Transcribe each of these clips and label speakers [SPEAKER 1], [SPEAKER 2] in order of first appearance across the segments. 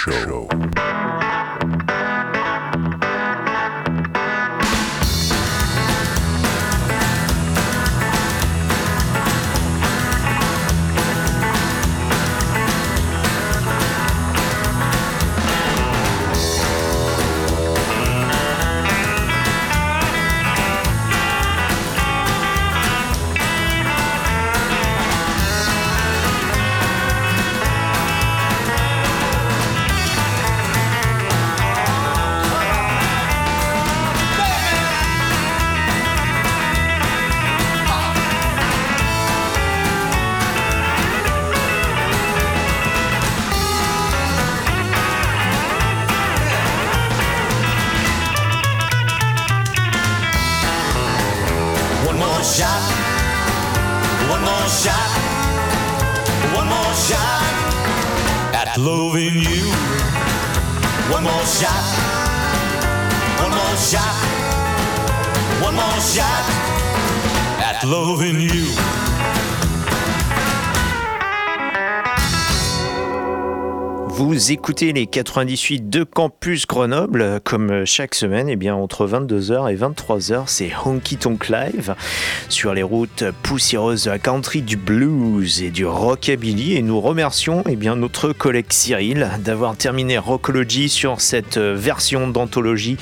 [SPEAKER 1] Show.
[SPEAKER 2] Les 98 de Campus Grenoble, comme chaque semaine, et bien entre 22h et 23h, c'est Honky Tonk Live sur les routes poussiéreuses de la country, du blues et du rockabilly. Et nous remercions eh bien, notre collègue Cyril d'avoir terminé Rockology sur cette version d'anthologie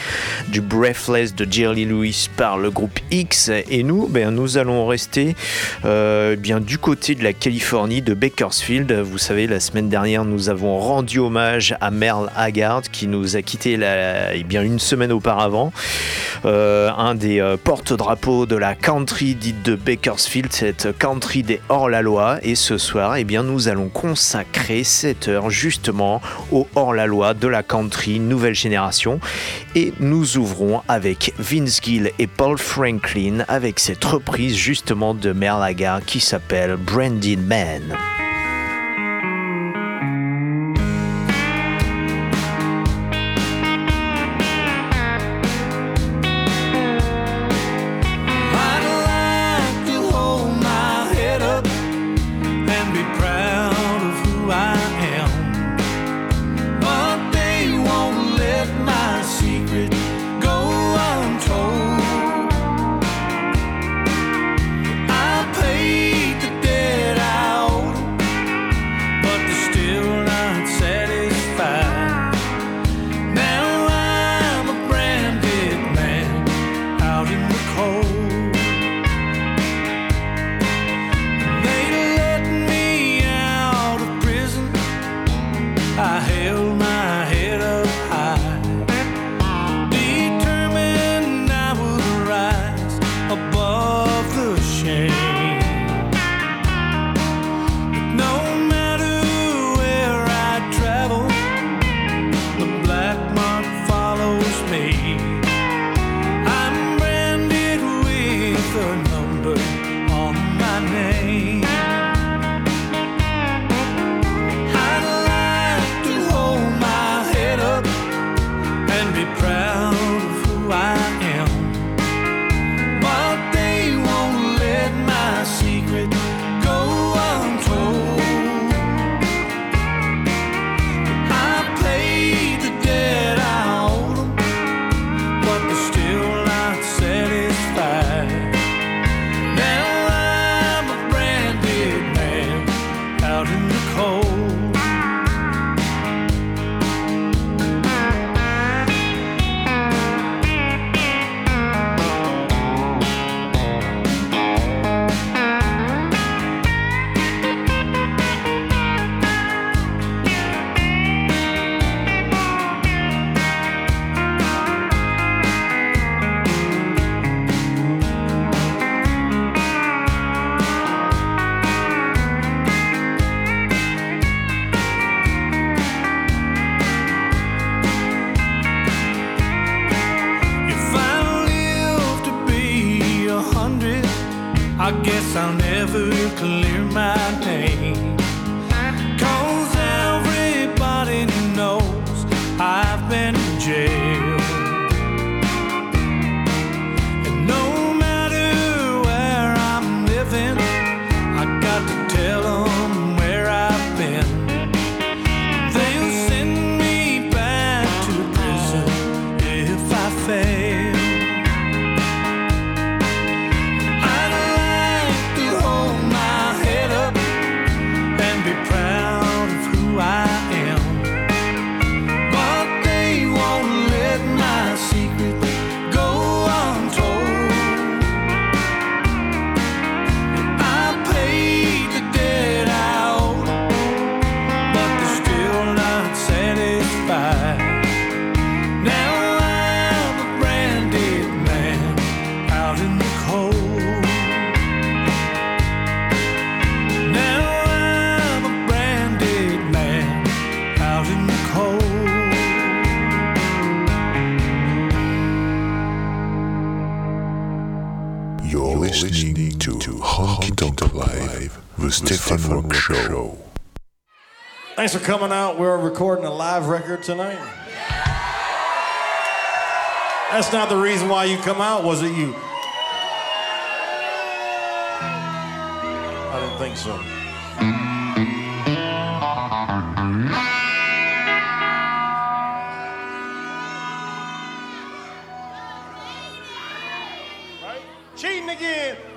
[SPEAKER 2] du Breathless de Jerry Lewis par le groupe X. Et nous, ben, nous allons rester euh, bien du côté de la Californie, de Bakersfield. Vous savez, la semaine dernière, nous avons rendu hommage à Merle Haggard qui nous a quitté la- eh bien une semaine auparavant. Euh, un des euh, porte-drapeaux de la country dite de Bakersfield, cette country des hors-la-loi. Et ce soir, eh bien, nous allons consacrer cette heure justement au hors-la-loi de la country nouvelle génération. Et nous ouvrons avec Vince Gill et Paul Franklin avec cette reprise justement de Merle Haggard qui s'appelle Branded Man.
[SPEAKER 3] The
[SPEAKER 4] Stefan Rock Show.
[SPEAKER 5] Thanks for coming out. We're recording a live record tonight. That's not the reason why you come out, was it you? I didn't think so. Right? Cheating again.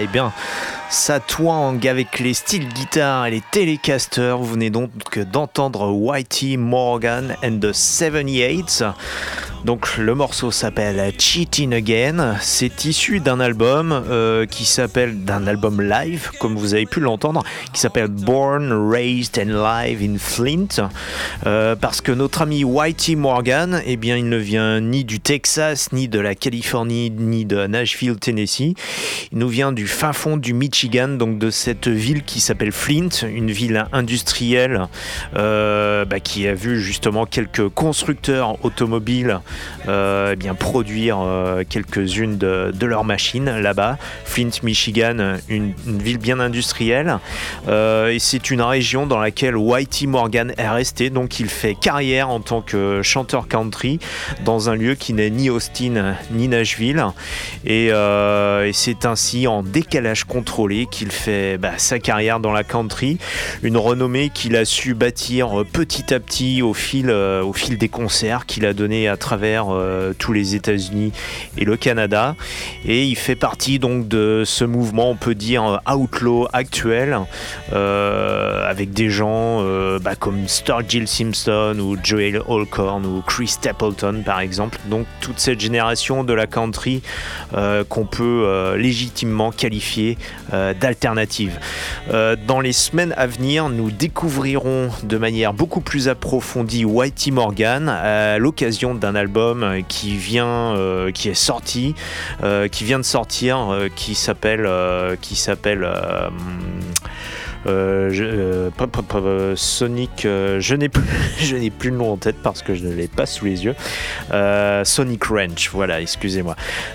[SPEAKER 6] Eh bien, ça twang avec les styles guitare et les télécasters. Vous venez donc d'entendre Whitey Morgan and the 78. Donc le morceau s'appelle Cheating Again. C'est issu d'un album euh, qui s'appelle d'un album live, comme vous avez pu l'entendre, qui s'appelle Born, Raised and Live in Flint. Euh, parce que notre ami Whitey Morgan, eh bien, il ne vient ni du Texas, ni de la Californie, ni de Nashville, Tennessee. Il nous vient du fin fond du Michigan, donc de cette ville qui s'appelle Flint, une ville industrielle euh, bah, qui a vu justement quelques constructeurs automobiles eh bien produire euh, quelques-unes de, leurs machines là-bas. Flint, Michigan, une, ville bien industrielle. Euh, et c'est une région dans laquelle Whitey Morgan est resté. Donc il fait carrière en tant que chanteur country dans un lieu qui n'est ni Austin ni Nashville. Et, euh, c'est ainsi en décalage contrôlé qu'il fait bah, sa carrière dans la country. Une renommée qu'il a su bâtir petit à petit au fil, euh, au fil des concerts qu'il a donné à travers euh, tous les États-Unis et le Canada. Et il fait partie donc de ce mouvement, on peut dire, outlaw actuel, euh, avec des gens euh, bah, comme Sturgill Simpson ou Joel Holcorn ou Chris Stapleton par exemple. Donc toute cette génération de la country qu'on peut légitimement qualifier d'alternative. Dans les semaines à venir, nous découvrirons de manière beaucoup plus approfondie Whitey Morgan à l'occasion d'un album album euh, qui vient, euh, qui est sorti, euh, qui vient de sortir, qui s'appelle, qui s'appelle. je- Sonic, je n'ai plus, je n'ai plus le nom en tête parce que je ne l'ai pas sous les yeux. Sonic Ranch, voilà, excusez-moi.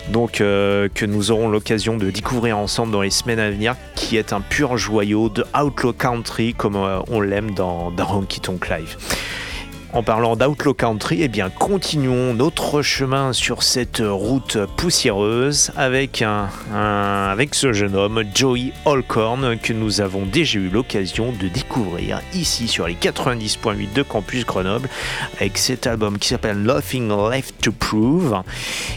[SPEAKER 6] Donc que nous aurons l'occasion de découvrir ensemble dans les semaines à venir, qui est un pur joyau de Outlaw Country comme on l'aime dans, dans Honky Tonk Live. En parlant d'Outlaw Country, eh bien continuons notre chemin sur cette route poussiéreuse avec, ce jeune homme, Joey Holcorn, que nous avons déjà eu l'occasion de découvrir ici sur les 90.8 de Campus Grenoble, avec cet album qui s'appelle Nothing Left to Prove.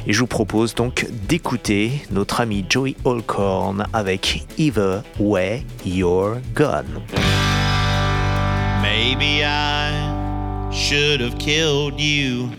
[SPEAKER 6] Et je vous propose donc d'écouter notre ami Joey Holcorn avec Either Way You're Gone.
[SPEAKER 7] Maybe should have killed you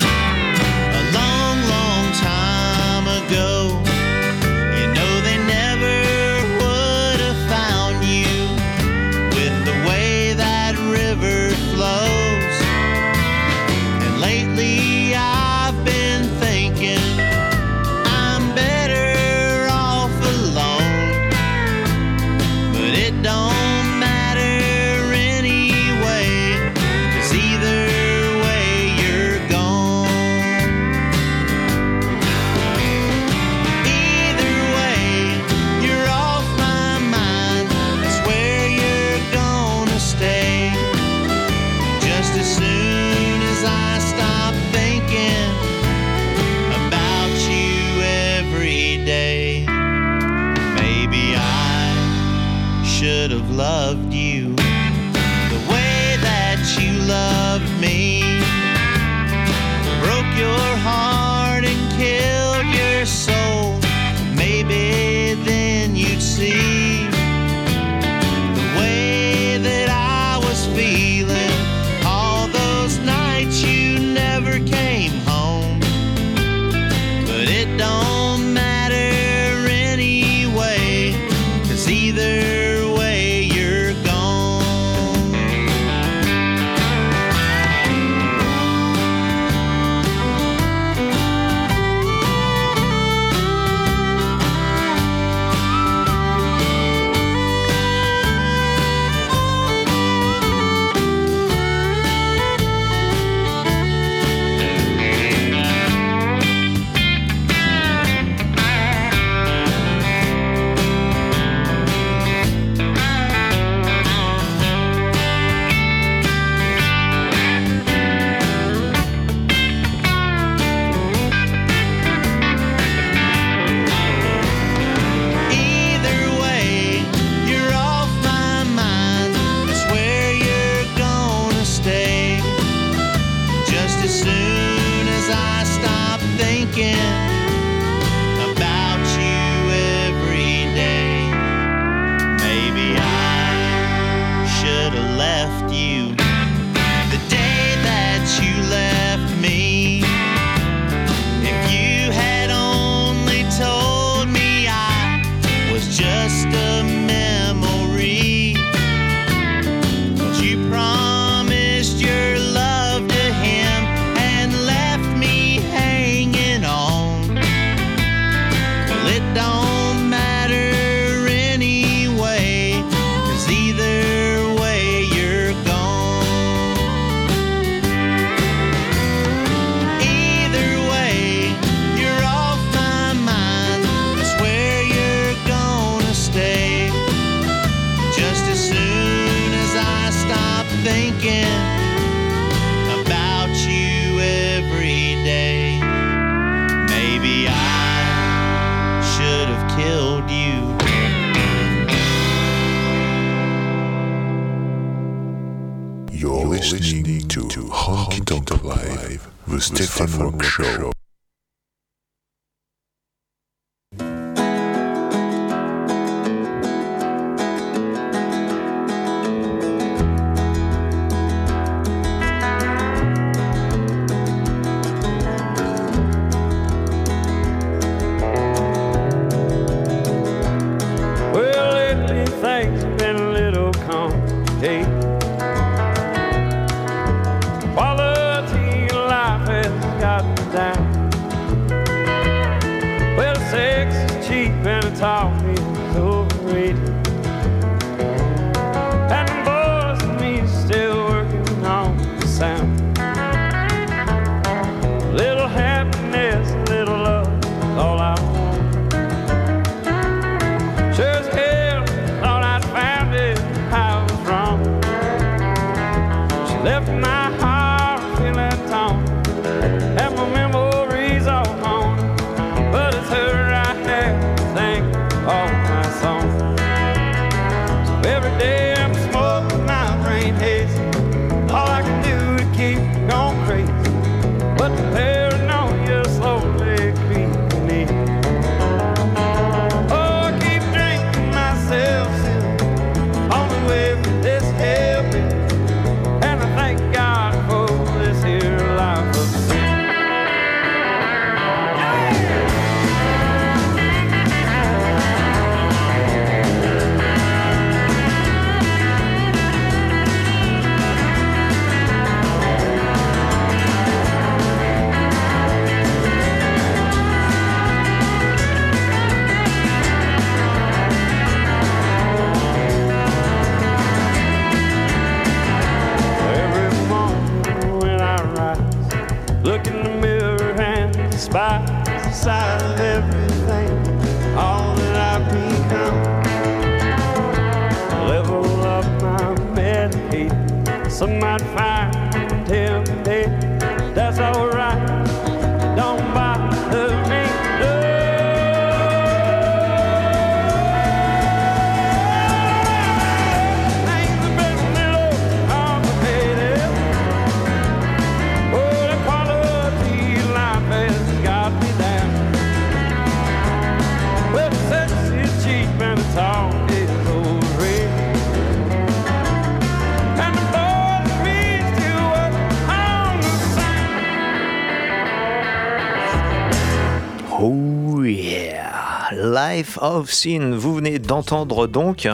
[SPEAKER 5] Life
[SPEAKER 8] of Sin.
[SPEAKER 6] Vous venez d'entendre donc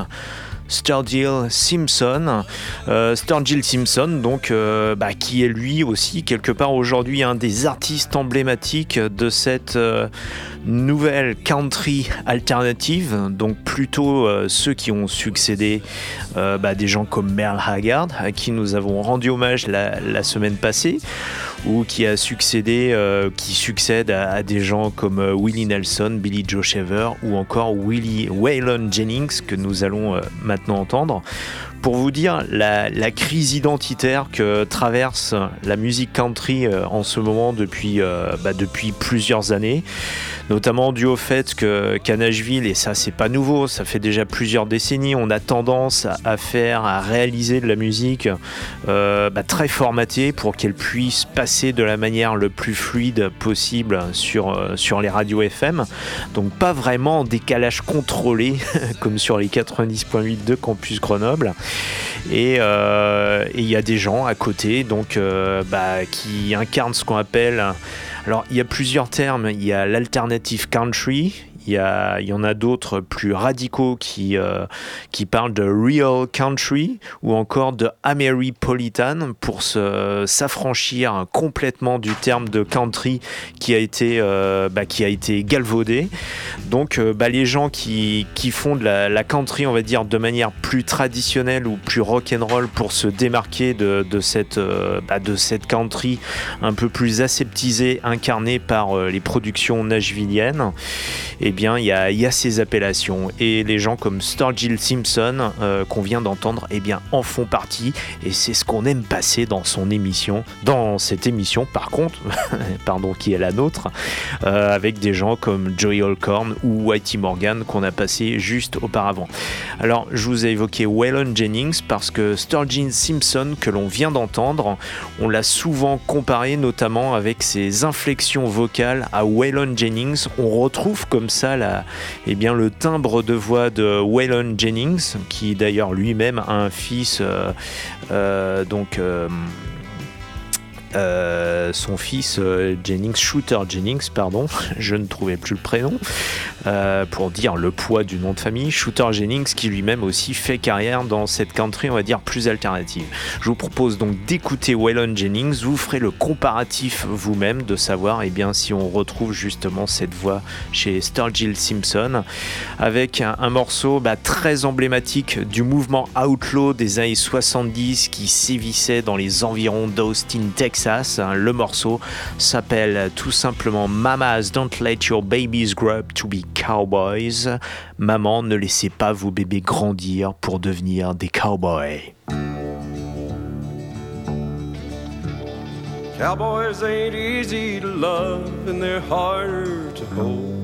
[SPEAKER 6] Sturgill Simpson, Euh, Sturgill Simpson, donc euh, bah, qui est lui aussi quelque part aujourd'hui un des artistes emblématiques de cette euh, nouvelle country alternative, donc plutôt euh, ceux qui ont succédé, euh, bah, des gens comme Merle Haggard, à qui nous avons rendu hommage la, semaine passée, ou qui a succédé, euh, qui succède à, des gens comme euh, Willie Nelson, Billy Joe Shaver, ou encore Willie Waylon Jennings que nous allons maintenant entendre. Pour vous dire la, crise identitaire que traverse la musique country euh, en ce moment depuis, euh, bah, depuis plusieurs années, notamment dû au fait que qu'à et ça c'est pas nouveau, ça fait déjà plusieurs décennies, on a tendance à, faire, à réaliser de la musique euh, bah, très formatée pour qu'elle puisse passer de la manière le plus fluide possible sur, sur les radios FM. Donc pas vraiment en décalage contrôlé comme sur les 90.8 de Campus Grenoble. Et euh, et il y a des gens à côté donc, euh, bah, qui incarnent ce qu'on appelle... Alors il y a plusieurs termes, il y a l'alternative country, il y, en a d'autres plus radicaux qui, euh, qui parlent de real country ou encore de Ameripolitan pour s'affranchir complètement du terme de country qui a été, bah, galvaudé. Donc bah, les gens qui, qui font de la, la country, on va dire, de manière plus traditionnelle ou plus rock'n'roll pour se démarquer de, de cette, euh, bah, de cette country un peu plus aseptisée, incarnée par euh, les productions nashvilliennes, eh bien, il y a, y a ces appellations. Et les gens comme Sturgill Simpson, euh, qu'on vient d'entendre, eh bien, en font partie. Et c'est ce qu'on aime passer dans son émission, dans cette émission, par contre, pardon, qui est la nôtre, avec des gens comme Joey Holcorn ou Whitey Morgan qu'on a passé juste auparavant. Alors, je vous ai évoqué Waylon Jennings parce que Sturgill Simpson, que l'on vient d'entendre, on l'a souvent comparé notamment avec ses inflexions vocales à Waylon Jennings. On retrouve comme ça la, eh bien, le timbre de voix de Waylon Jennings, qui d'ailleurs lui-même a un fils, euh, euh, donc. euh, euh, son fils euh, Jennings, Shooter Jennings, pardon, je ne trouvais plus le prénom. euh, pour dire le poids du nom de famille, Shooter Jennings qui lui-même aussi fait carrière dans cette country, on va dire, plus alternative. Je vous propose donc d'écouter Waylon Jennings, vous ferez le comparatif vous-même de savoir eh bien, si on retrouve justement cette voix chez Sturgill Simpson, avec un, morceau bah, très emblématique du mouvement outlaw des années 70 qui sévissait dans les environs d'Austin, Texas. Hein, Le morceau s'appelle tout simplement Mamas Don't Let Your Babies Grow Up to Be Cowboys. Maman, ne laissez pas vos bébés grandir pour devenir des cowboys.
[SPEAKER 8] Cowboys ain't easy to love and they're harder to hold.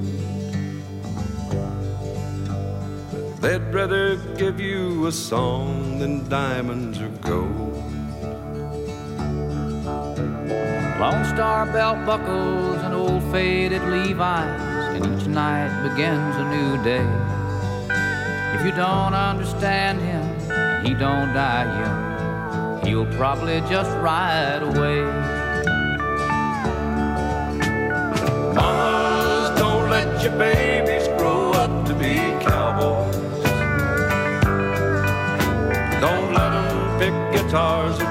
[SPEAKER 8] They'd rather give you a song than diamonds or gold.
[SPEAKER 9] Lone Star belt buckles and old faded Levi's, and each night begins a new day. If you don't understand him, he don't die young. He'll probably just ride away.
[SPEAKER 8] Mamas, don't let your babies grow up to be cowboys. Don't let them pick guitars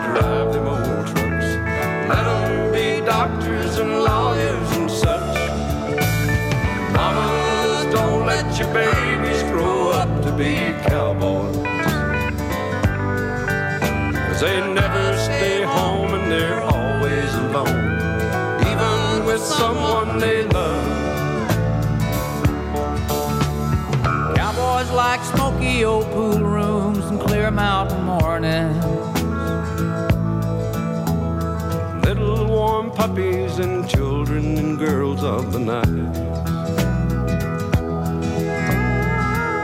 [SPEAKER 8] Cause they never stay home and they're always alone. Even with someone they love.
[SPEAKER 9] Cowboys like smoky old pool rooms and clear mountain mornings.
[SPEAKER 8] Little warm puppies and children and girls of the night.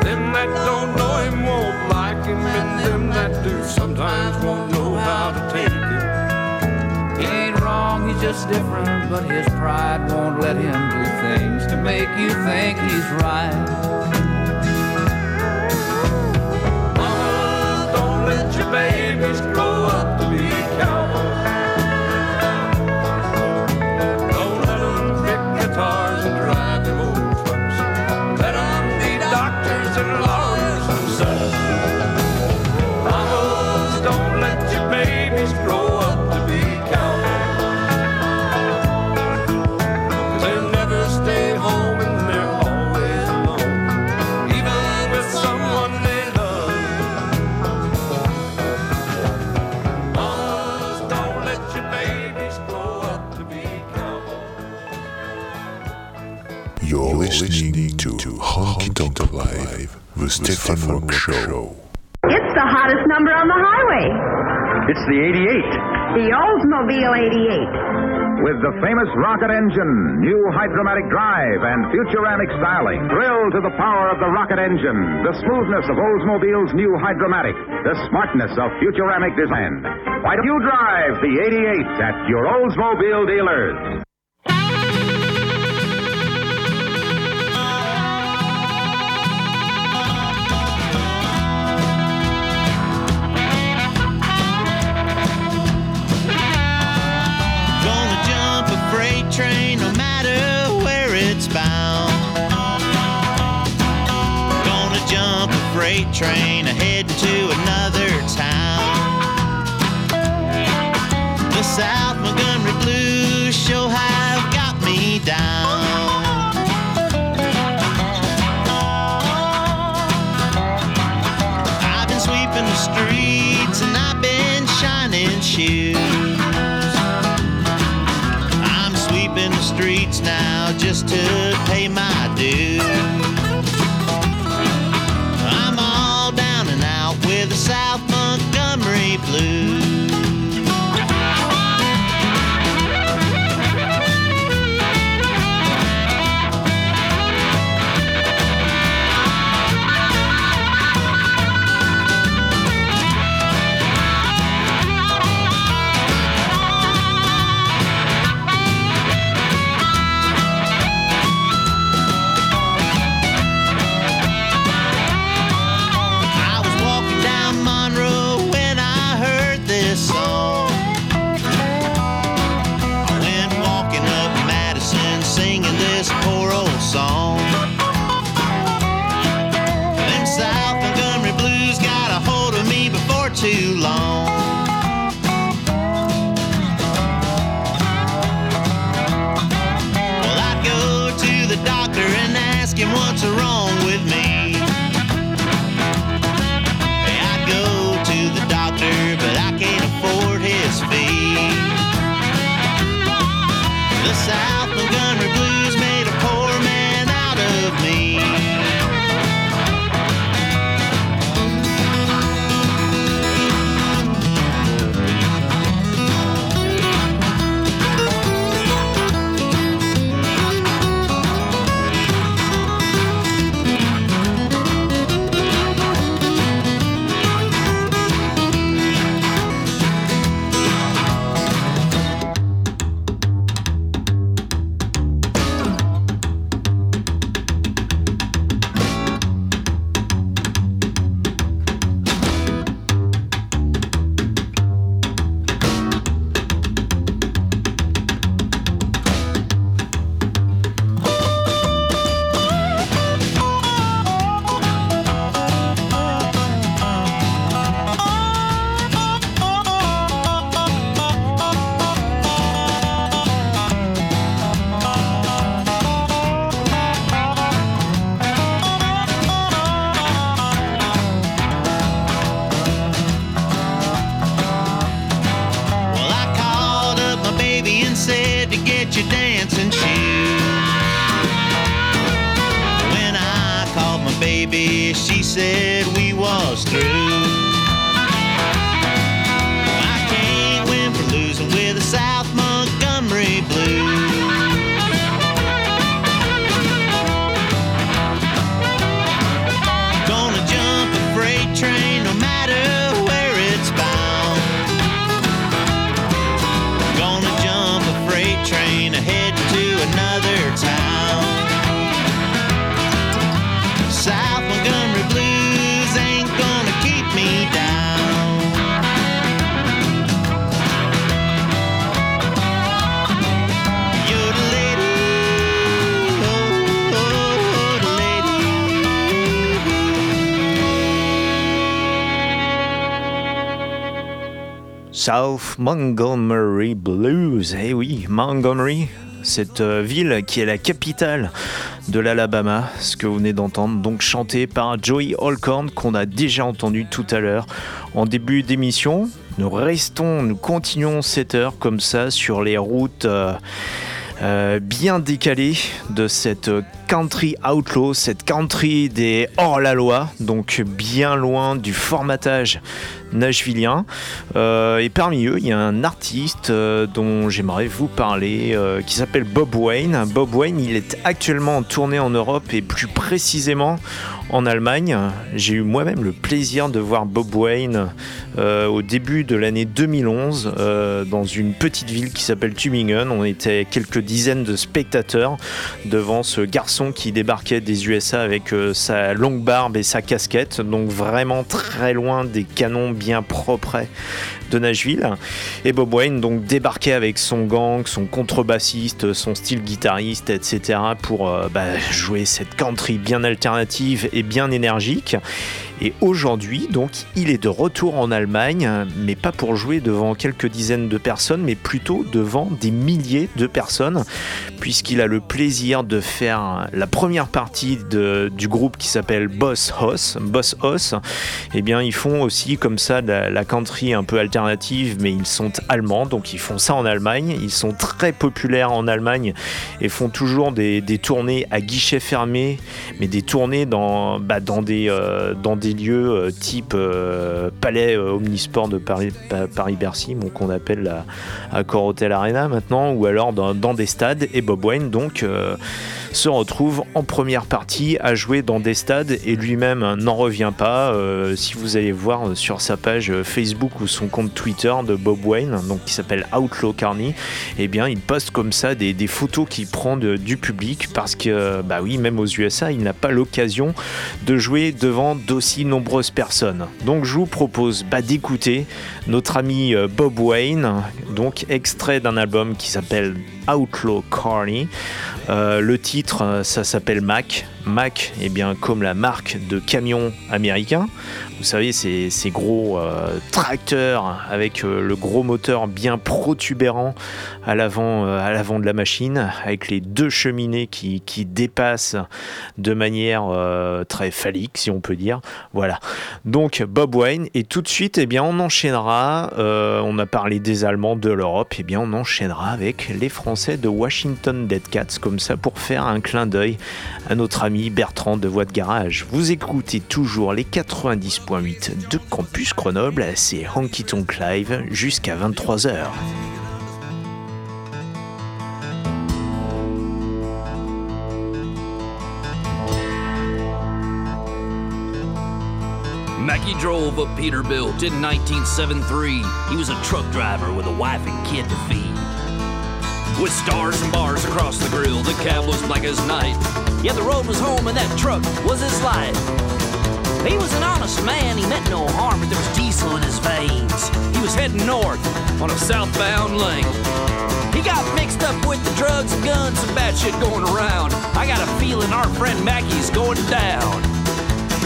[SPEAKER 8] Them that don't know him won't and them that do sometimes won't know how to take him.
[SPEAKER 9] He ain't wrong, he's just different, but his pride won't let him do things to make you think he's right.
[SPEAKER 8] Mama, don't let your babies
[SPEAKER 4] Honky Tonk Live, the Stefan Rock Show.
[SPEAKER 10] It's the hottest number on the highway.
[SPEAKER 11] It's the 88
[SPEAKER 10] The Oldsmobile 88.
[SPEAKER 11] with the famous rocket engine, new hydromatic drive, and futuramic styling. Thrill to the power of the rocket engine, the smoothness of Oldsmobile's new hydromatic, the smartness of futuramic design. Why don't you drive the 88 at your Oldsmobile dealers?
[SPEAKER 7] Train ahead to another town. The South Montgomery blues sure have got me down. I've been sweeping the streets and I've been shining shoes. I'm sweeping the streets now just to South Montgomery Blues.
[SPEAKER 6] Eh oui, Montgomery, cette euh, ville qui est la capitale de l'Alabama, ce que vous venez d'entendre, donc chanté par Joey Holcorn qu'on a déjà entendu tout à l'heure en début d'émission. Nous restons, nous continuons cette heure comme ça sur les routes. euh, euh, bien décalées de cette country outlaw, cette country des hors-la-loi, donc bien loin du formatage nashvillien. Euh, et parmi eux, il y a un artiste euh, dont j'aimerais vous parler, euh, qui s'appelle Bob Wayne. Bob Wayne, il est actuellement en tournée en Europe et plus précisément en Allemagne. J'ai eu moi-même le plaisir de voir Bob Wayne euh, au début de l'année 2011 euh, dans une petite ville qui s'appelle Tübingen. On était quelques dizaines de spectateurs devant ce garçon qui débarquait des USA avec euh, sa longue barbe et sa casquette, donc vraiment très loin des canons bien propres de Nashville. Et Bob Wayne donc débarquait avec son gang, son contrebassiste, son style guitariste, etc. pour bah, jouer cette country bien alternative et bien énergique. Et aujourd'hui, donc, il est de retour en Allemagne, mais pas pour jouer devant quelques dizaines de personnes, mais plutôt devant des milliers de personnes, puisqu'il a le plaisir de faire la première partie de- du groupe qui s'appelle Boss Hoss. Boss Hoss, eh bien, ils font aussi comme ça la, la country un peu alternative, mais ils sont allemands, donc ils font ça en Allemagne. Ils sont très populaires en Allemagne et font toujours des, des tournées à guichet fermé, mais des tournées dans, bah, dans, des, euh, dans des euh, type euh, Palais euh, Omnisport de Paris, Pa- Paris-Bercy, qu'on appelle la Accor Hotel Arena maintenant, ou alors dans, des stades. Et Bob Wayne, donc, se retrouve en première partie à jouer dans des stades et lui-même n'en revient pas. Euh, si vous allez voir sur sa page Facebook ou son compte Twitter de Bob Wayne, donc qui s'appelle Outlaw Carney, eh bien il poste comme ça des, photos qu'il prend du public parce que bah oui, même aux USA, il n'a pas l'occasion de jouer devant d'aussi nombreuses personnes. Donc je vous propose bah, d'écouter notre ami euh, Bob Wayne, donc extrait d'un album qui s'appelle Outlaw Carney. Euh, le titre, euh, ça s'appelle Mac. Mac, eh bien, comme la marque de camions américains. Vous savez, ces, ces gros euh, tracteurs avec euh, le gros moteur bien protubérant à l'avant euh, à l'avant de la machine, avec les deux cheminées qui, qui dépassent de manière très phallique, si on peut dire. Voilà. Donc Bob Wayne, et tout de suite, eh bien, on enchaînera. on a parlé des Allemands, de l'Europe, eh bien, on enchaînera avec les Français de Washington Dead Cats, comme ça, pour faire un clin d'œil à notre ami Bertrand de Voix de Garage. Vous écoutez toujours les 90.8 de Campus Grenoble, c'est Honky Tonk Live jusqu'à 23h.
[SPEAKER 12] Mackie drove up Peterbilt in 1973. He was a truck driver with a wife and kid to feed. With stars and bars across the grill, the cab was black as night. Yeah, the road was home and that truck was his life. He was an honest man, he meant no harm, but there was diesel in his veins. He was heading north on a southbound lane. He got mixed up with the drugs and guns, and bad shit going around. I got a feeling our friend Mackie's going down.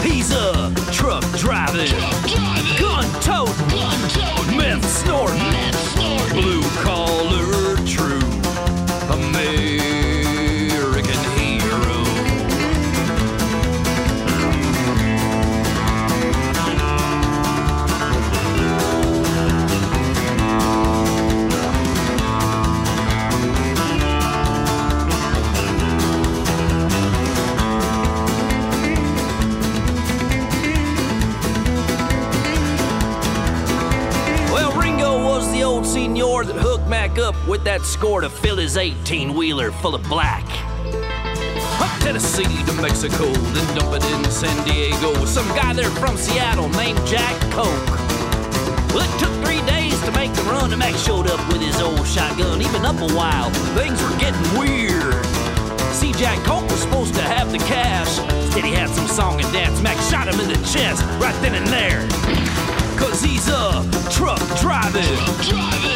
[SPEAKER 12] He's a truck driving, gun toting, meth snorting, blue collar true Mac up with that score to fill his 18 wheeler full of black. Up Tennessee to Mexico, then dump it in San Diego. Some guy there from Seattle named Jack Coke. Well, it took three days to make the run, and Mac showed up with his old shotgun. He'd up a while, things were getting weird. See, Jack Coke was supposed to have the cash. Instead, he had some song and dance. Mac shot him in the chest right then and there. Cause he's a truck driving,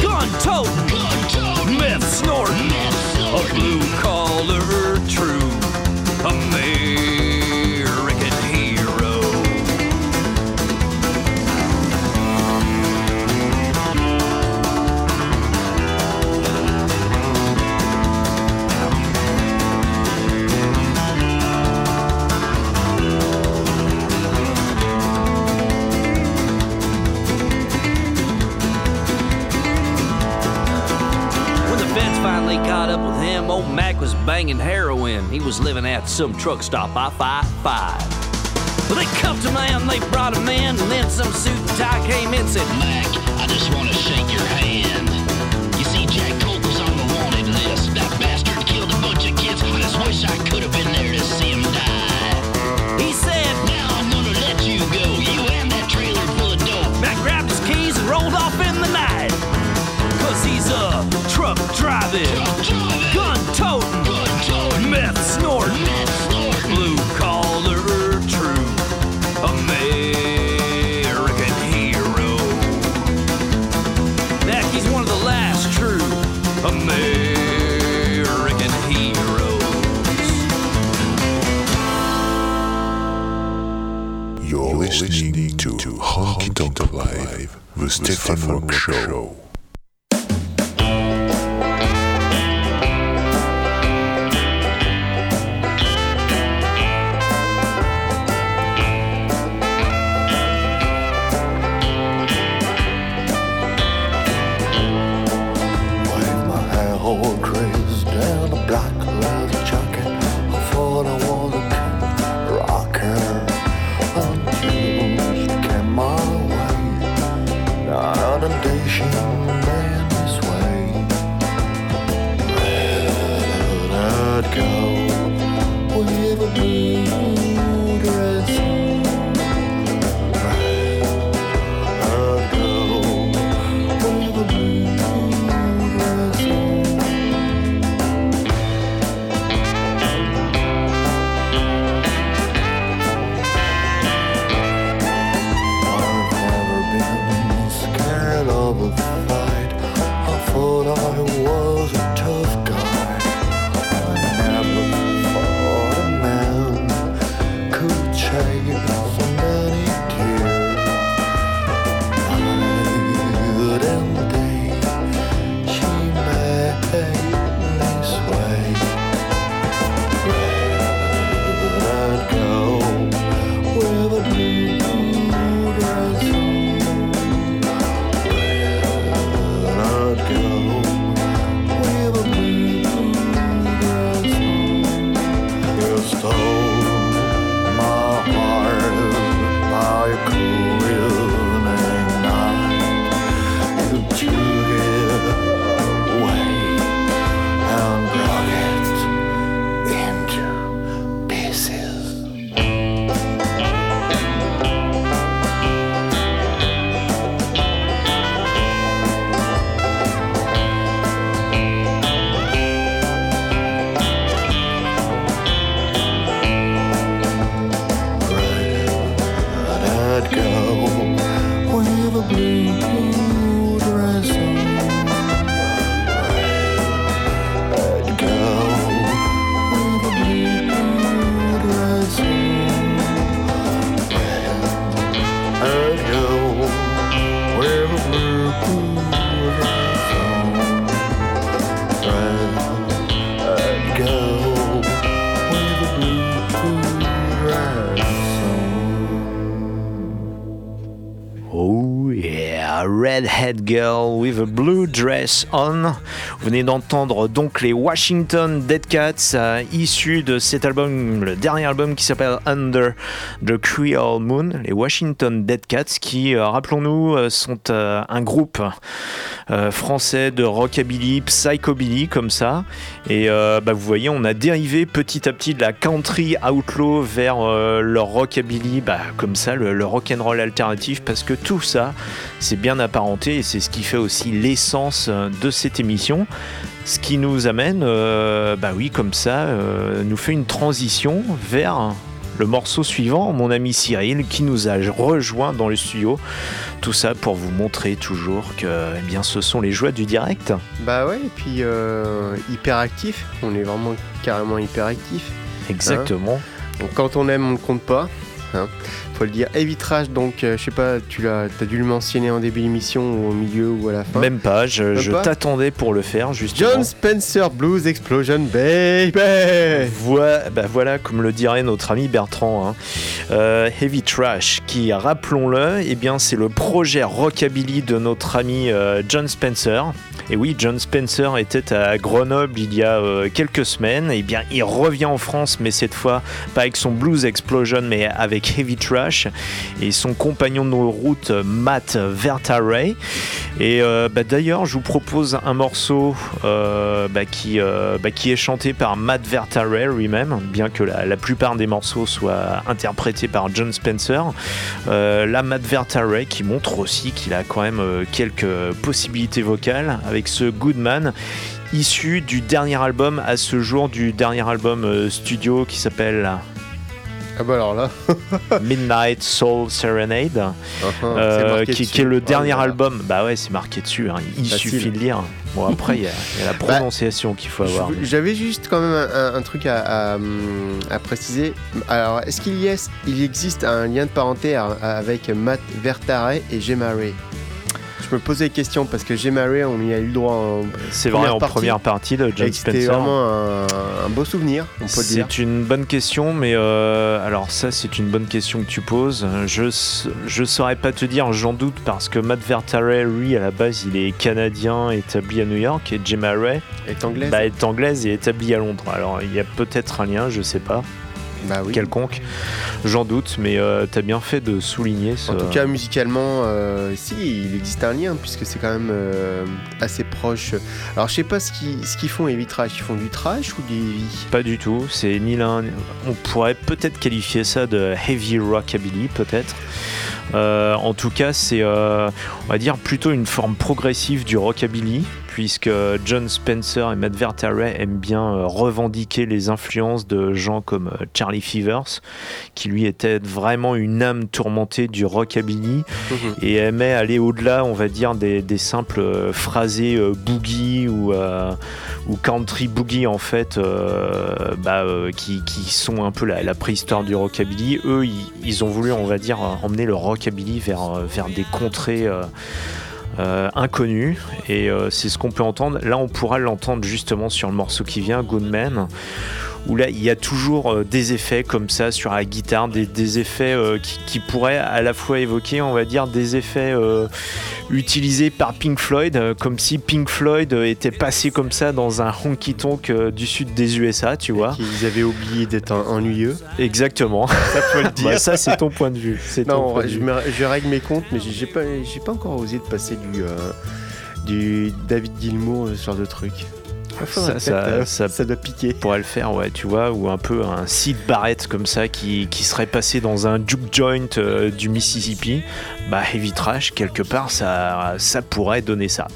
[SPEAKER 12] gun toting, meth snorting, a blue collar true American old Mac was banging heroin. He was living at some truck stop, I 55. Well, they cuffed him and they brought him in, and then some suit and tie came in and said,
[SPEAKER 1] Mac, I just want to shake your hand. You see, Jack Coke was on the wanted list. That bastard killed a bunch of kids. I just wish I could have been there to see him die.
[SPEAKER 12] He said,
[SPEAKER 1] Now I'm gonna let you go. You and that trailer full of dope.
[SPEAKER 12] Mac grabbed his keys and rolled off in the night. Cause he's a truck driving,
[SPEAKER 4] Live, the Stefan Rock Show.
[SPEAKER 13] On.
[SPEAKER 6] Vous venez d'entendre donc les Washington Dead Cats, euh, issus de cet album, le dernier album qui s'appelle Under the Creole Moon. Les Washington Dead Cats, qui, euh, rappelons-nous, euh, sont un groupe euh, français de rockabilly, psychobilly, comme ça. Et euh, bah, vous voyez, on a dérivé petit à petit de la country outlaw vers euh, le rockabilly, bah, comme ça, le, le rock'n'roll alternatif, parce que tout ça, c'est bien apparenté et c'est ce qui fait aussi l'essence de cette émission. Ce qui nous amène, bah oui, comme ça, nous fait une transition vers le morceau suivant, mon ami Cyril, qui nous a rejoint dans le studio. Tout ça pour vous montrer toujours que eh bien, ce sont les joies du direct.
[SPEAKER 14] Bah ouais, et puis euh, hyper actif. On est vraiment carrément hyper actif.
[SPEAKER 6] Exactement.
[SPEAKER 14] Donc quand on aime, on ne compte pas. hein. Faut le dire. Évitrage, donc euh, je sais pas, tu l'as, as dû le mentionner en début d'émission ou au milieu ou à la fin.
[SPEAKER 6] Même pas, je,
[SPEAKER 14] Même
[SPEAKER 6] je
[SPEAKER 14] pas
[SPEAKER 6] t'attendais pour le faire, justement.
[SPEAKER 14] John Spencer Blues Explosion, baby.
[SPEAKER 6] Voilà, bah voilà, comme le dirait notre ami Bertrand, hein. Euh, Heavy Trash, qui, rappelons-le, eh bien, c'est le projet rockabilly de notre ami euh, John Spencer. Et oui, John Spencer était à Grenoble il y a euh, quelques semaines. Et bien, il revient en France, mais cette fois pas avec son Blues Explosion, mais avec Heavy Trash et son compagnon de nos routes, Matt Vertaray. Et euh, bah, d'ailleurs, je vous propose un morceau euh, bah, qui, bah, qui est chanté par Matt Vertaray lui-même, bien que la, plupart des morceaux soient interprétés par John Spencer. Là, Matt Vertaray qui montre aussi qu'il a quand même quelques possibilités vocales avec ce Goodman issu du dernier album à ce jour du dernier album euh, studio qui s'appelle
[SPEAKER 14] Ah bah alors là.
[SPEAKER 6] Midnight Soul Serenade,
[SPEAKER 14] Uh-huh,
[SPEAKER 6] euh,
[SPEAKER 14] c'est marqué
[SPEAKER 6] qui, est le
[SPEAKER 14] Oh
[SPEAKER 6] dernier
[SPEAKER 14] là.
[SPEAKER 6] album. Bah ouais, c'est marqué dessus. hein. Il
[SPEAKER 14] Facile.
[SPEAKER 6] suffit de lire. Bon après, il y, a y a la
[SPEAKER 14] Bah,
[SPEAKER 6] prononciation qu'il faut avoir.
[SPEAKER 14] J'avais juste quand même un, truc à, à, à préciser. Alors, est-ce qu'il y est, il existe un lien de parenté à- avec Matt Vertare et Gemma Ray Je me posais la question parce que Gemma Ray, on y a eu le droit en
[SPEAKER 6] C'est vrai en première partie de John
[SPEAKER 14] que C'était
[SPEAKER 6] Spencer.
[SPEAKER 14] vraiment un, un beau souvenir, on peut dire.
[SPEAKER 6] C'est une bonne question, mais euh, alors ça c'est une bonne question que tu poses. Je je saurais pas te dire, j'en doute parce que Matt Vertaray, lui à la base il est canadien, établi à New York, et Gemma Ray
[SPEAKER 14] est anglaise.
[SPEAKER 6] bah, est anglaise et établie à Londres. Alors il y a peut-être un lien, je sais pas.
[SPEAKER 14] Bah oui.
[SPEAKER 6] Quelconque, j'en doute, mais euh, t'as bien fait de souligner ce.
[SPEAKER 14] En tout cas, musicalement, euh, si, il existe un lien puisque c'est quand même euh, assez proche. Alors, je sais pas ce qu'ils ce font, les vitrages. Ils font du trash ou du heavy
[SPEAKER 6] Pas du tout, c'est ni l'un. On pourrait peut-être qualifier ça de heavy rockabilly, peut-être. En tout cas, c'est, on va dire, plutôt une forme progressive du rockabilly, puisque John Spencer et Matt Vertaray aiment bien euh, revendiquer les influences de gens comme euh, Charlie Fevers, qui lui était vraiment une âme tourmentée du rockabilly et aimait aller au-delà, on va dire, des, des simples euh, phrasés boogie ou, euh, ou country boogie en fait, euh, bah, euh, qui, qui sont un peu la, la préhistoire du rockabilly. Eux, ils, ils ont voulu, on va dire, emmener le rockabilly vers, vers des contrées. Euh, inconnues et euh, c'est ce qu'on peut entendre. Là on pourra l'entendre justement sur le morceau qui vient Goodman où là il y a toujours euh, des effets comme ça sur la guitare, des, des effets euh, qui, qui pourraient à la fois évoquer, on va dire, des effets euh, utilisés par Pink Floyd, euh, comme si Pink Floyd était passé comme ça dans un honky tonk du sud des USA, tu vois.
[SPEAKER 14] Qu'ils avaient oublié d'être en- ennuyeux.
[SPEAKER 6] Exactement.
[SPEAKER 14] Ça faut le dire.
[SPEAKER 6] Bah, ça c'est ton point de vue.
[SPEAKER 14] Non, je,
[SPEAKER 6] vue.
[SPEAKER 14] me- je règle mes comptes, mais j'ai pas, pas encore osé de passer du, du David Gilmour, ce genre de truc.
[SPEAKER 6] Ça, ça,
[SPEAKER 14] euh,
[SPEAKER 6] ça,
[SPEAKER 14] doit piquer.
[SPEAKER 6] pourrait le faire, ouais, tu vois, ou un peu un Sid Barrett comme ça qui, qui serait passé dans un juke joint euh, du Mississippi. Bah, Heavy Trash, quelque part, ça, ça pourrait donner ça.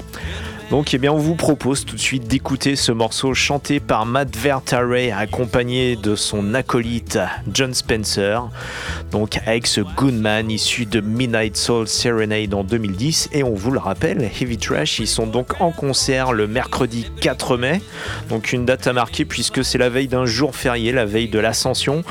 [SPEAKER 6] Donc, eh bien, on vous propose tout de suite d'écouter ce morceau chanté par Matt Vertaray, accompagné de son acolyte John Spencer. Donc, avec ce Goodman issu de Midnight Soul Serenade en 2010. Et on vous le rappelle, Heavy Trash, ils sont donc en concert le mercredi 4 mai. Donc, une date à marquer puisque c'est la veille d'un jour férié, la veille de l'Ascension.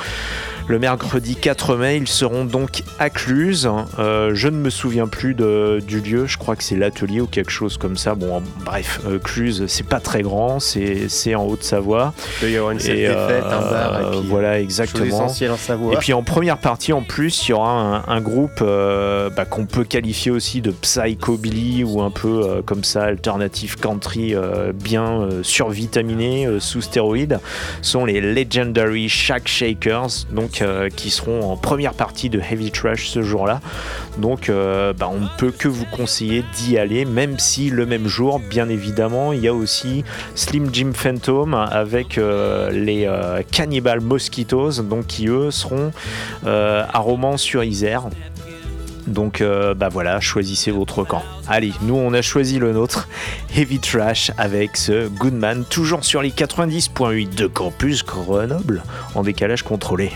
[SPEAKER 15] Le mercredi 4 mai. Ils seront donc à Cluse. Euh, je ne me souviens plus de- du lieu, je crois que c'est l'atelier ou quelque chose comme ça. Bon, bref, euh, Cluse, c'est pas très grand, c'est en Haute-Savoie.
[SPEAKER 14] Il peut y avoir une salle
[SPEAKER 15] Et,
[SPEAKER 14] des fêtes, un bar, et
[SPEAKER 15] euh,
[SPEAKER 14] puis,
[SPEAKER 15] voilà, exactement.
[SPEAKER 14] en Savoie.
[SPEAKER 15] Et puis en première partie, en plus, il y aura un, un groupe euh, bah, qu'on peut qualifier aussi de psychobilly ou un peu euh, comme ça, alternative country, euh, bien euh, survitaminé, euh, sous stéroïdes, sont les Legendary Shack Shakers, donc euh, qui seront en première partie de Heavy Trash ce jour-là. Donc euh, bah, on ne peut que vous conseiller d'y aller, même si le même jour, bien évidemment, il y a aussi Slim Jim Phantom avec euh, les Cannibal Mosquitoes, donc qui eux seront à Romans-sur-Isère. Donc euh, bah voilà, choisissez votre camp. Allez, nous on a choisi le nôtre, Heavy Trash avec ce Goodman, toujours sur les 90.8 de Campus Grenoble, en décalage contrôlé.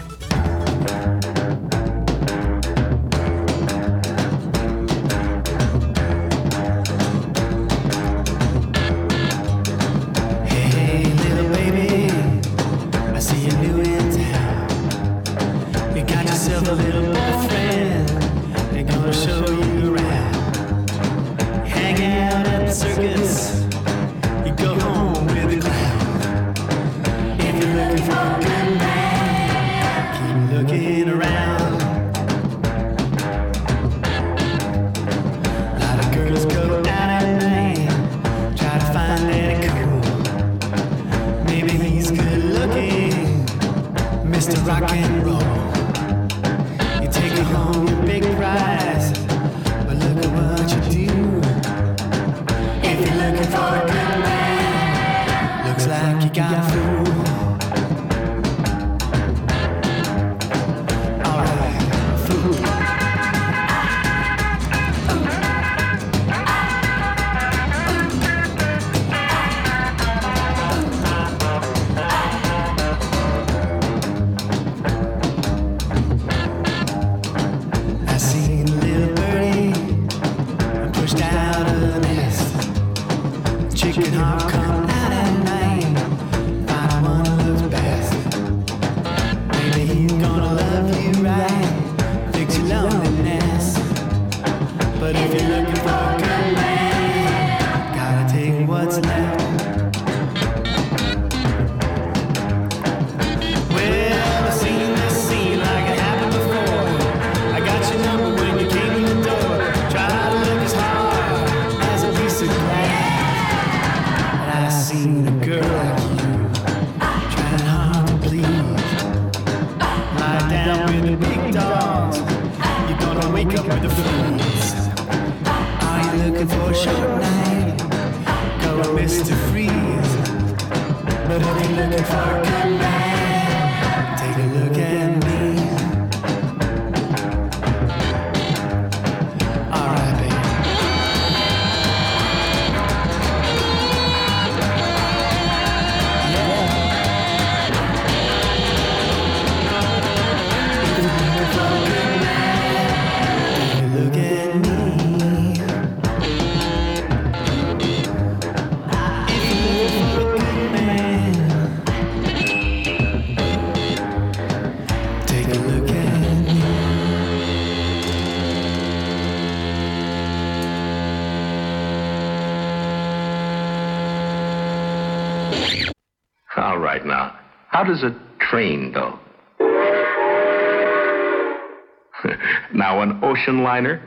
[SPEAKER 16] How does a train go? now an ocean liner?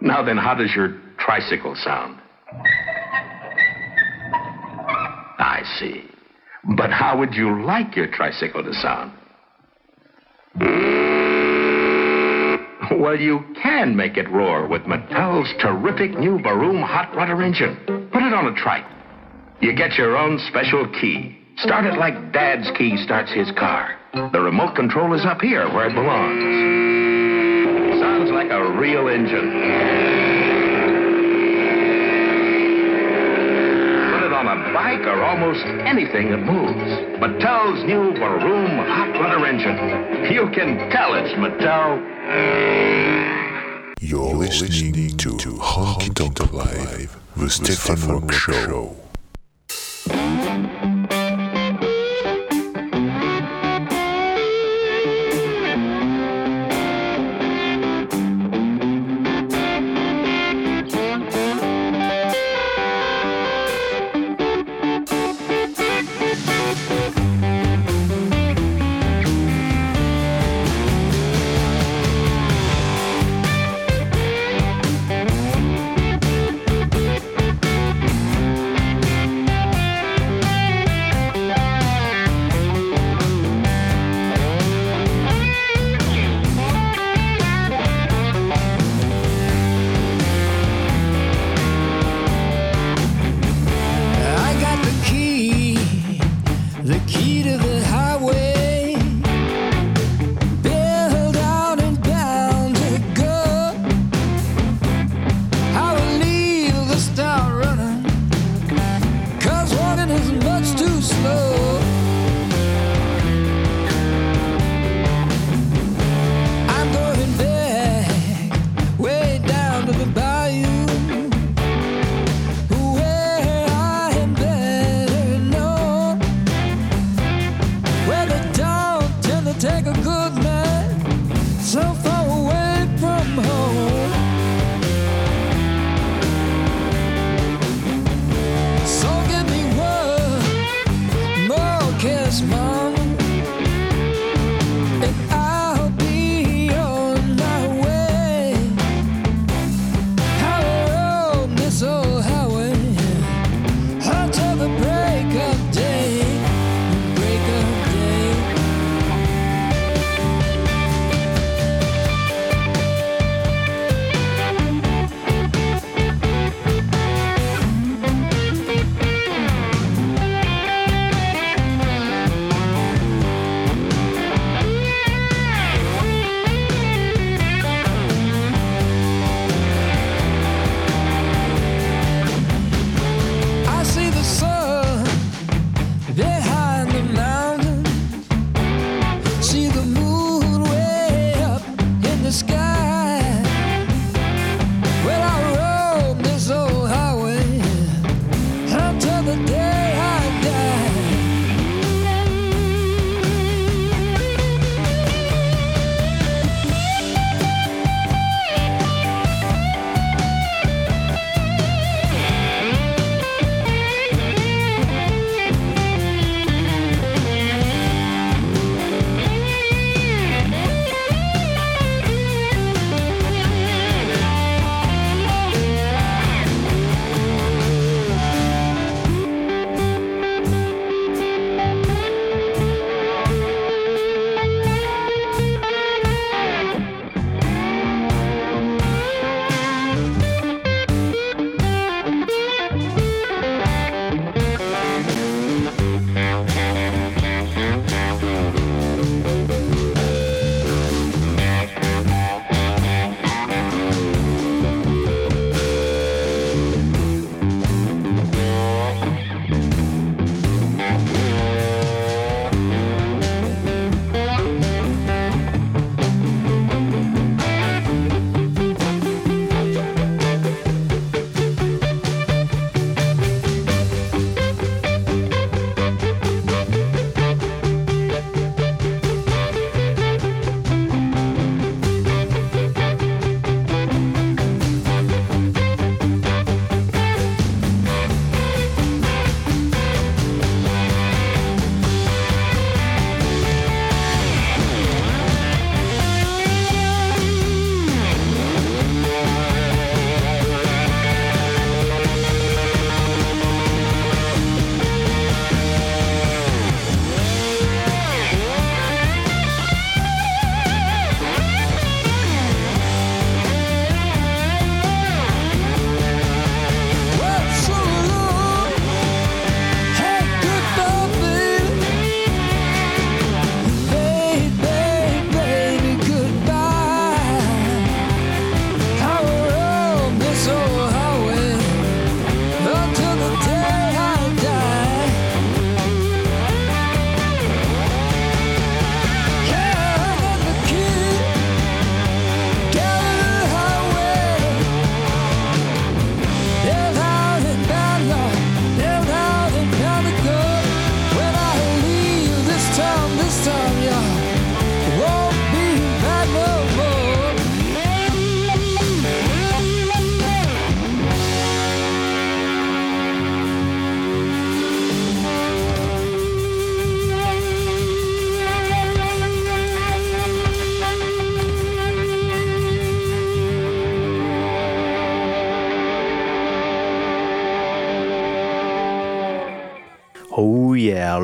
[SPEAKER 16] Now then, how does your tricycle sound? I see. But how would you like your tricycle to sound? Well, you can make it roar with Mattel's terrific new Baroom hot rudder engine. Put it on a trike. You get your own special key. Start it like Dad's key starts his car. The remote control is up here where it belongs. Sounds like a real engine. Put it on a bike or almost anything that moves. Mattel's new Baroom hot rudder engine. You can tell it's Mattel.
[SPEAKER 17] You're listening to Honky Tonk Live, the Stefan Rock Show.
[SPEAKER 18] beat of
[SPEAKER 2] it.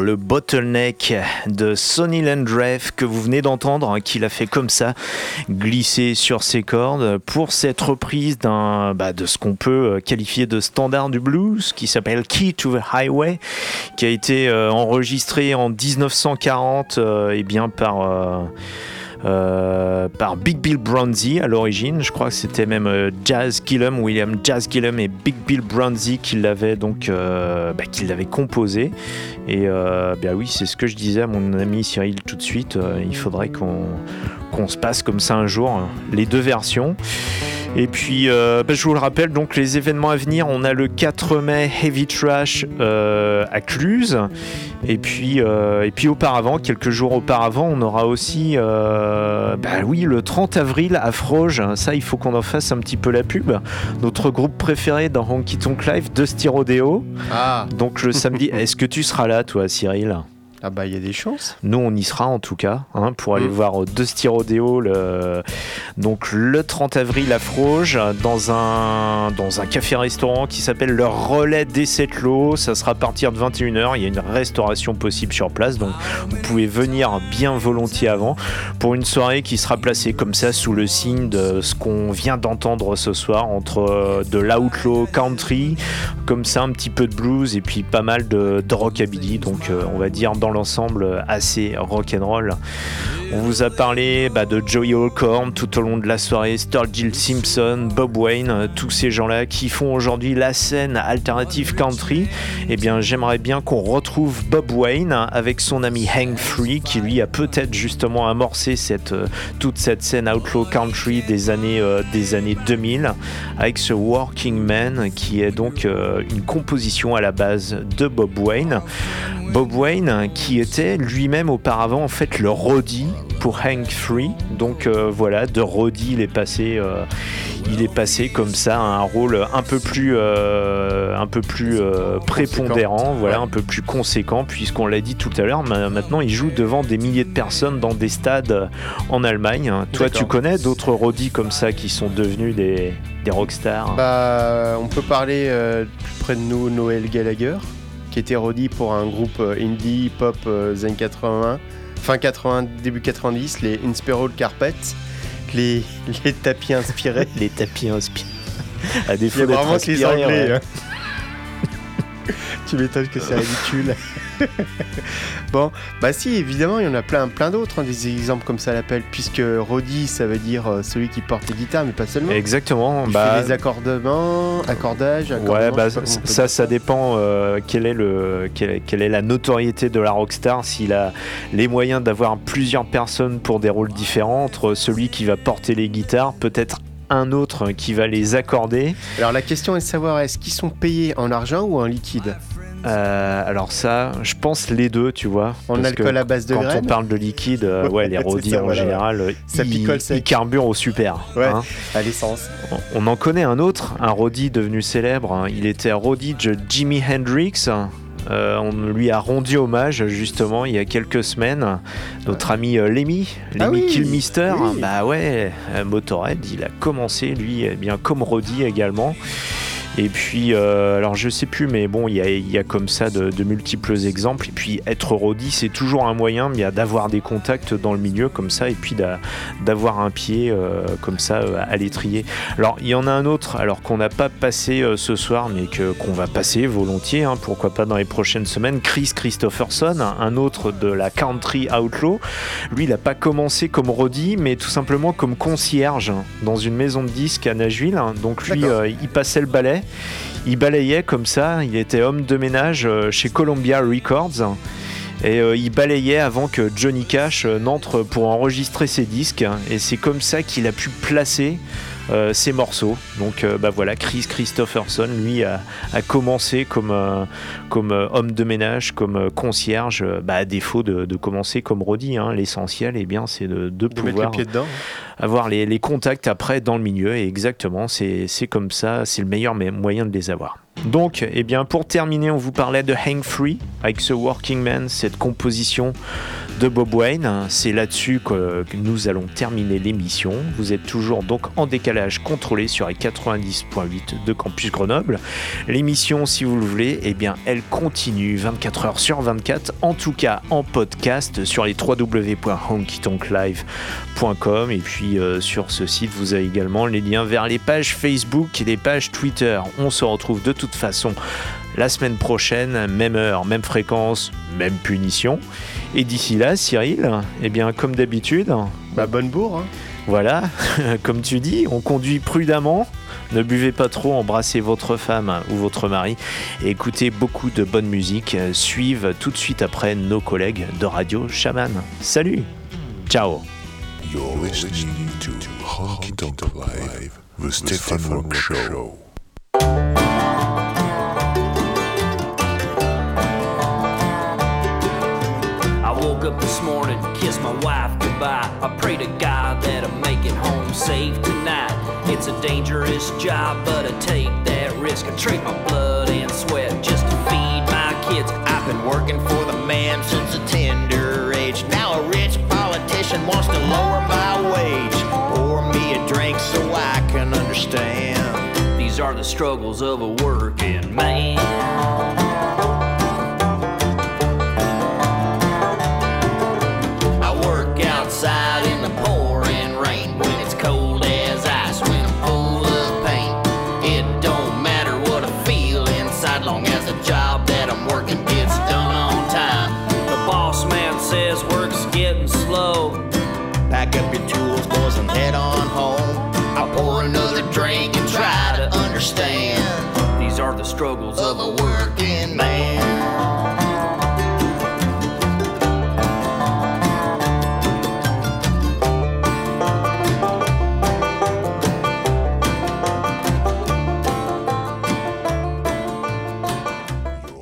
[SPEAKER 2] Le bottleneck de Sonny Landreth que vous venez d'entendre, hein, qu'il a fait comme ça, glisser sur ses cordes pour cette reprise d'un, bah, de ce qu'on peut euh, qualifier de standard du blues qui s'appelle Key to the Highway, qui a été euh, enregistré en 1940 euh, et bien par par Big Bill Bronzy à l'origine. Je crois que c'était même euh, Jazz Gillum, William Jazz Gillum et Big Bill Bronzy qui l'avaient donc euh, bah, qui l'avaient composé. Et euh, bah oui, c'est ce que je disais à mon ami Cyril tout de suite. euh, il faudrait qu'on qu'on se passe comme ça un jour, hein, les deux versions.
[SPEAKER 6] Et puis, euh, bah, je vous le rappelle, donc les événements à venir, on a le 4 mai Heavy Trash euh, à Cluse. Et puis, euh, et puis auparavant, quelques jours auparavant, on aura aussi, bah oui, le 30 avril à Froge. Ça, il faut qu'on en fasse un petit peu la pub. Notre groupe préféré dans Honky Tonk Live, Dusty Rodeo.
[SPEAKER 14] Ah.
[SPEAKER 6] Donc le samedi, est-ce que tu seras là, toi, Cyril?
[SPEAKER 14] Ah bah il y a des chances.
[SPEAKER 6] nous, on y sera en tout cas hein, pour aller
[SPEAKER 14] Mm.
[SPEAKER 6] voir Dusty Rodeo le, donc le 30 avril à Froge dans un, dans un café-restaurant qui s'appelle le Relais des Sept Lots. Ça sera à partir de 21h. Il y a une restauration possible sur place donc vous pouvez venir bien volontiers avant pour une soirée qui sera placée comme ça sous le signe de ce qu'on vient d'entendre ce soir entre euh, de l'outlaw country, comme ça un petit peu de blues et puis pas mal de, de rockabilly. Donc euh, on va dire dans l'ensemble assez rock'n'roll. On vous a parlé bah, de Joey Holcorn tout au long de la soirée, Sturgill Simpson, Bob Wayne, euh, tous ces gens-là qui font aujourd'hui la scène alternative country. Eh bien, j'aimerais bien qu'on retrouve Bob Wayne avec son ami Hank Free qui lui a peut-être justement amorcé cette, euh, toute cette scène outlaw country des années, euh, des années 2000 avec ce Working Man qui est donc une composition à la base de Bob Wayne. Bob Wayne qui était lui-même auparavant en fait le Roddy pour Hank Free. Donc euh, voilà, de Roddy il est passé, euh, il est passé comme ça à un rôle un peu plus, euh, un peu plus prépondérant, voilà, un peu plus conséquent puisqu'on l'a dit tout à l'heure. ma- Maintenant il joue devant des milliers de personnes dans des stades en Allemagne. Toi tu connais d'autres Roddy comme ça qui sont devenus des, des rockstars?
[SPEAKER 14] Bah, on peut parler plus près de nous, Noël Gallagher, qui était Roddy pour un groupe indie pop années 80, fin 80, début 90, les Inspiral Carpets, les, les tapis inspirés.
[SPEAKER 6] les tapis inspirés. À défaut d'être
[SPEAKER 14] vraiment que les
[SPEAKER 6] inspiré,
[SPEAKER 14] Anglais.
[SPEAKER 6] ouais.
[SPEAKER 14] tu m'étonnes que c'est ridicule. bon, bah si, évidemment, il y en a plein, plein d'autres, hein, des exemples comme ça l'appelle, puisque Roddy, ça veut dire euh, celui qui porte les guitares, mais pas seulement.
[SPEAKER 6] Exactement.
[SPEAKER 14] Il
[SPEAKER 6] bah,
[SPEAKER 14] fait les accordements, accordages,
[SPEAKER 6] Ouais,
[SPEAKER 14] accordements,
[SPEAKER 6] bah,
[SPEAKER 14] on peut
[SPEAKER 6] ça, ça dépend euh, quelle, est le, quelle, quelle est la notoriété de la rockstar. S'il a les moyens d'avoir plusieurs personnes pour des rôles différents, entre celui qui va porter les guitares, peut-être un autre qui va les accorder.
[SPEAKER 14] Alors la question est de savoir est-ce qu'ils sont payés en argent ou en liquide
[SPEAKER 6] Euh, alors ça, je pense les deux, tu vois.
[SPEAKER 14] En alcool
[SPEAKER 6] que
[SPEAKER 14] à base de
[SPEAKER 6] Quand on parle de liquide, euh, ouais, les rodis
[SPEAKER 14] ça,
[SPEAKER 6] en
[SPEAKER 14] voilà,
[SPEAKER 6] général,
[SPEAKER 14] ouais. Ça
[SPEAKER 6] ils,
[SPEAKER 14] picole
[SPEAKER 6] ils
[SPEAKER 14] sec.
[SPEAKER 6] carburent au super.
[SPEAKER 14] Ouais,
[SPEAKER 6] hein.
[SPEAKER 14] à l'essence.
[SPEAKER 6] On en connaît un autre, un Roddy devenu célèbre. Il était Roddy de Jimi Hendrix. Euh, on lui a rendu hommage justement il y a quelques semaines. Notre ami euh, Lemmy,
[SPEAKER 14] Ah
[SPEAKER 6] Lemmy
[SPEAKER 14] oui,
[SPEAKER 6] Kilmister,
[SPEAKER 14] oui.
[SPEAKER 6] bah ouais, euh, Motorhead, il a commencé lui, eh bien comme Roddy également. Et puis, euh, alors je sais plus, mais bon, il y a, il y a comme ça de, de multiples exemples. Et puis, être Roddy, c'est toujours un moyen mais d'avoir des contacts dans le milieu comme ça, et puis d'a- d'avoir un pied euh, comme ça euh, à l'étrier. Alors, il y en a un autre, alors qu'on n'a pas passé euh, ce soir, mais que- qu'on va passer volontiers, hein, pourquoi pas dans les prochaines semaines. Chris Christopherson, un autre de la Country Outlaw. Lui, il n'a pas commencé comme Roddy, mais tout simplement comme concierge dans une maison de disques à Nashville. Donc lui, il passait le balai. Il balayait comme ça, il était homme de ménage euh, chez Columbia Records. Et euh, il balayait avant que Johnny Cash euh, n'entre pour enregistrer ses disques. Et c'est comme ça qu'il a pu placer euh, ses morceaux. Donc bah voilà, Chris Christopherson, lui, a, a commencé comme, comme homme de ménage, comme concierge, bah, à défaut de, de commencer comme Roddy. hein. L'essentiel, eh bien, c'est de, de
[SPEAKER 14] De mettre
[SPEAKER 6] pouvoir
[SPEAKER 14] les pieds dedans.
[SPEAKER 6] Avoir les, contacts après dans le milieu. Et exactement, c'est comme ça, c'est le meilleur me- moyen de les avoir. Donc, eh bien, pour terminer, on vous parlait de Hang Free avec ce Working Man, cette composition de Bob Wayne. C'est là-dessus que nous allons terminer l'émission. Vous êtes toujours donc en décalage contrôlé sur les 90.8 de Campus Grenoble. L'émission, si vous le voulez, eh bien, elle continue 24 heures sur 24, en tout cas en podcast sur les www.honkytonklive.com et puis euh, sur ce site, vous avez également les liens vers les pages Facebook et les pages Twitter. On se retrouve de toute façon la semaine prochaine, même heure, même fréquence, même punition. Et d'ici là, Cyril, eh bien, comme d'habitude,
[SPEAKER 14] Bah, bonne bourre. hein.
[SPEAKER 6] voilà, comme tu dis, on conduit prudemment. Ne buvez pas trop, embrassez votre femme ou votre mari et écoutez beaucoup de bonne musique. Suivent tout de suite après nos collègues de Radio Shaman. Salut Ciao
[SPEAKER 4] You're listening to Honky Tonk Live
[SPEAKER 17] The Stefan Rock Show.
[SPEAKER 12] I woke up this morning, kissed my wife goodbye. I pray to God that I make it home safe tonight. It's a dangerous job, but I take that risk. I trade my blood and sweat just to feed my kids.
[SPEAKER 7] I've been working for the man since a tender age. Now a rich politician wants to lower understand.
[SPEAKER 12] These are the struggles of a working man. Struggles
[SPEAKER 7] of a working man.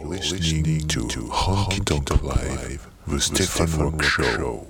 [SPEAKER 17] Listening to Honky Tonk Live, The Stefan Rock Show.